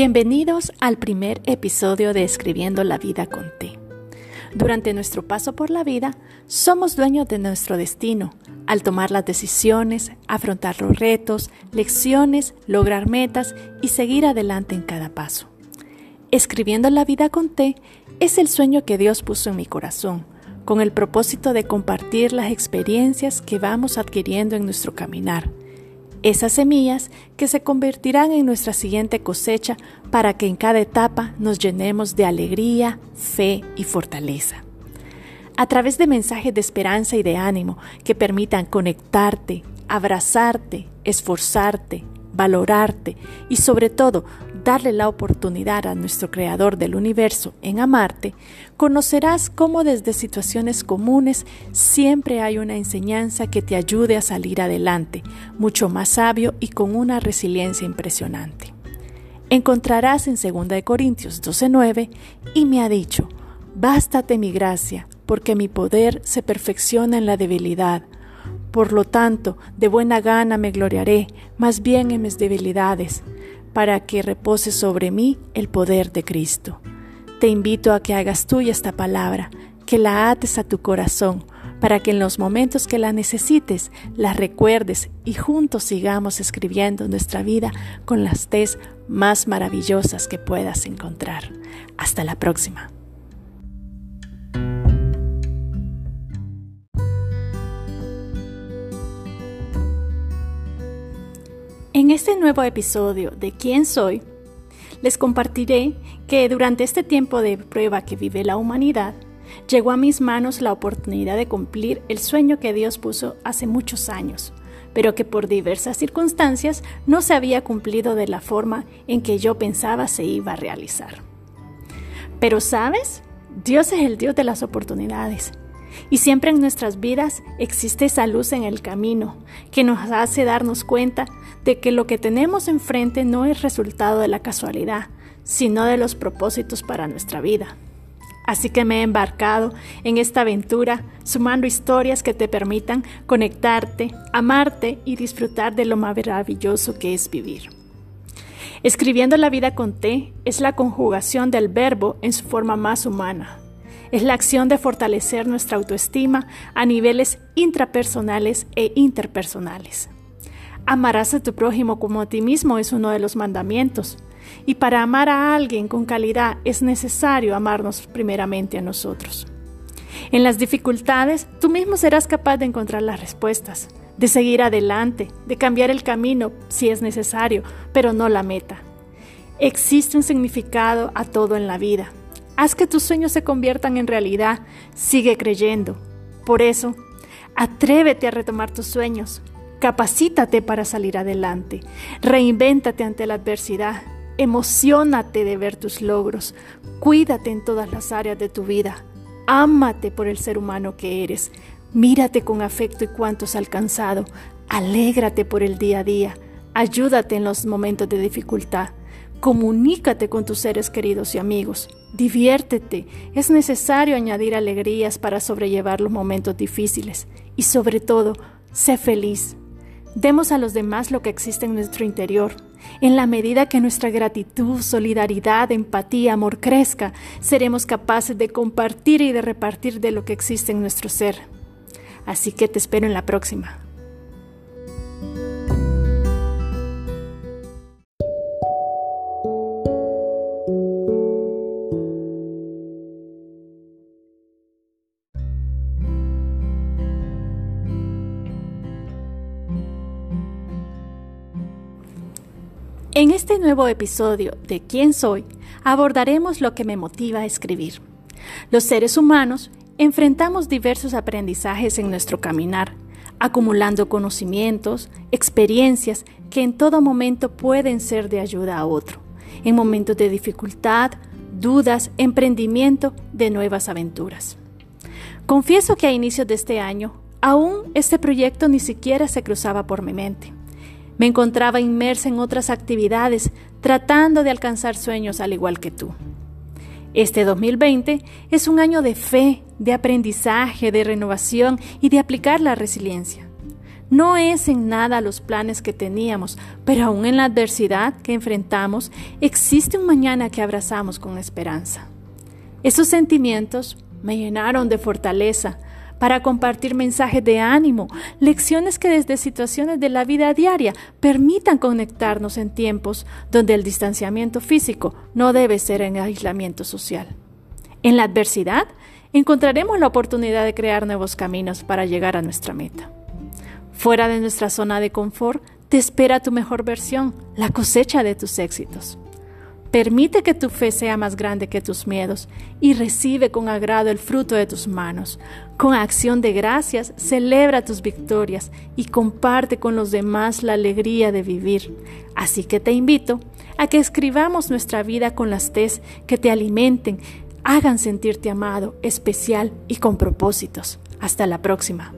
Bienvenidos al primer episodio de Escribiendo la vida con T. Durante nuestro paso por la vida, somos dueños de nuestro destino al tomar las decisiones, afrontar los retos, lecciones, lograr metas y seguir adelante en cada paso. Escribiendo la vida con T es el sueño que Dios puso en mi corazón, con el propósito de compartir las experiencias que vamos adquiriendo en nuestro caminar esas semillas que se convertirán en nuestra siguiente cosecha para que en cada etapa nos llenemos de alegría, fe y fortaleza. A través de mensajes de esperanza y de ánimo que permitan conectarte, abrazarte, esforzarte, valorarte y sobre todo darle la oportunidad a nuestro Creador del universo en amarte, conocerás cómo desde situaciones comunes siempre hay una enseñanza que te ayude a salir adelante, mucho más sabio y con una resiliencia impresionante. Encontrarás en 2 Corintios 12:9 y me ha dicho, Bástate mi gracia, porque mi poder se perfecciona en la debilidad. Por lo tanto, de buena gana me gloriaré, más bien en mis debilidades para que repose sobre mí el poder de Cristo. Te invito a que hagas tuya esta palabra, que la ates a tu corazón, para que en los momentos que la necesites la recuerdes y juntos sigamos escribiendo nuestra vida con las tes más maravillosas que puedas encontrar. Hasta la próxima. En este nuevo episodio de ¿Quién soy? les compartiré que durante este tiempo de prueba que vive la humanidad, llegó a mis manos la oportunidad de cumplir el sueño que Dios puso hace muchos años, pero que por diversas circunstancias no se había cumplido de la forma en que yo pensaba se iba a realizar. Pero sabes, Dios es el Dios de las oportunidades y siempre en nuestras vidas existe esa luz en el camino que nos hace darnos cuenta de que lo que tenemos enfrente no es resultado de la casualidad, sino de los propósitos para nuestra vida. Así que me he embarcado en esta aventura sumando historias que te permitan conectarte, amarte y disfrutar de lo maravilloso que es vivir. Escribiendo la vida con T es la conjugación del verbo en su forma más humana, es la acción de fortalecer nuestra autoestima a niveles intrapersonales e interpersonales. Amarás a tu prójimo como a ti mismo es uno de los mandamientos. Y para amar a alguien con calidad es necesario amarnos primeramente a nosotros. En las dificultades, tú mismo serás capaz de encontrar las respuestas, de seguir adelante, de cambiar el camino si es necesario, pero no la meta. Existe un significado a todo en la vida Haz que tus sueños se conviertan en realidad. Sigue creyendo. Por eso, atrévete a retomar tus sueños. Capacítate para salir adelante. Reinvéntate ante la adversidad. Emocionate de ver tus logros. Cuídate en todas las áreas de tu vida. Ámate por el ser humano que eres. Mírate con afecto y cuánto has alcanzado. Alégrate por el día a día. Ayúdate en los momentos de dificultad. Comunícate con tus seres queridos y amigos. Diviértete. Es necesario añadir alegrías para sobrellevar los momentos difíciles. Y sobre todo, sé feliz. Demos a los demás lo que existe en nuestro interior. En la medida que nuestra gratitud, solidaridad, empatía, amor crezca, seremos capaces de compartir y de repartir de lo que existe en nuestro ser. Así que te espero en la próxima. En este nuevo episodio de ¿Quién soy? abordaremos lo que me motiva a escribir. Los seres humanos enfrentamos diversos aprendizajes en nuestro caminar, acumulando conocimientos, experiencias que en todo momento pueden ser de ayuda a otro, en momentos de dificultad, dudas, emprendimiento de nuevas aventuras. Confieso que a inicios de este año, aún este proyecto ni siquiera se cruzaba por mi mente. Me encontraba inmersa en otras actividades, tratando de alcanzar sueños al igual que tú. Este 2020 es un año de fe, de aprendizaje, de renovación y de aplicar la resiliencia. no es en nada los planes que teníamos, pero aún en la adversidad que enfrentamos, existe un mañana que abrazamos con esperanza. Esos sentimientos me llenaron de fortaleza para compartir mensajes de ánimo, lecciones que desde situaciones de la vida diaria permitan conectarnos en tiempos donde el distanciamiento físico no debe ser en aislamiento social. En la adversidad encontraremos la oportunidad de crear nuevos caminos para llegar a nuestra meta. Fuera de nuestra zona de confort, te espera tu mejor versión, la cosecha de tus éxitos. Permite que tu fe sea más grande que tus miedos y recibe con agrado el fruto de tus manos. Con acción de gracias, celebra tus victorias y comparte con los demás la alegría de vivir. Así que te invito a que escribamos nuestra vida con las tes que te alimenten, hagan sentirte amado, especial y con propósitos. Hasta la próxima.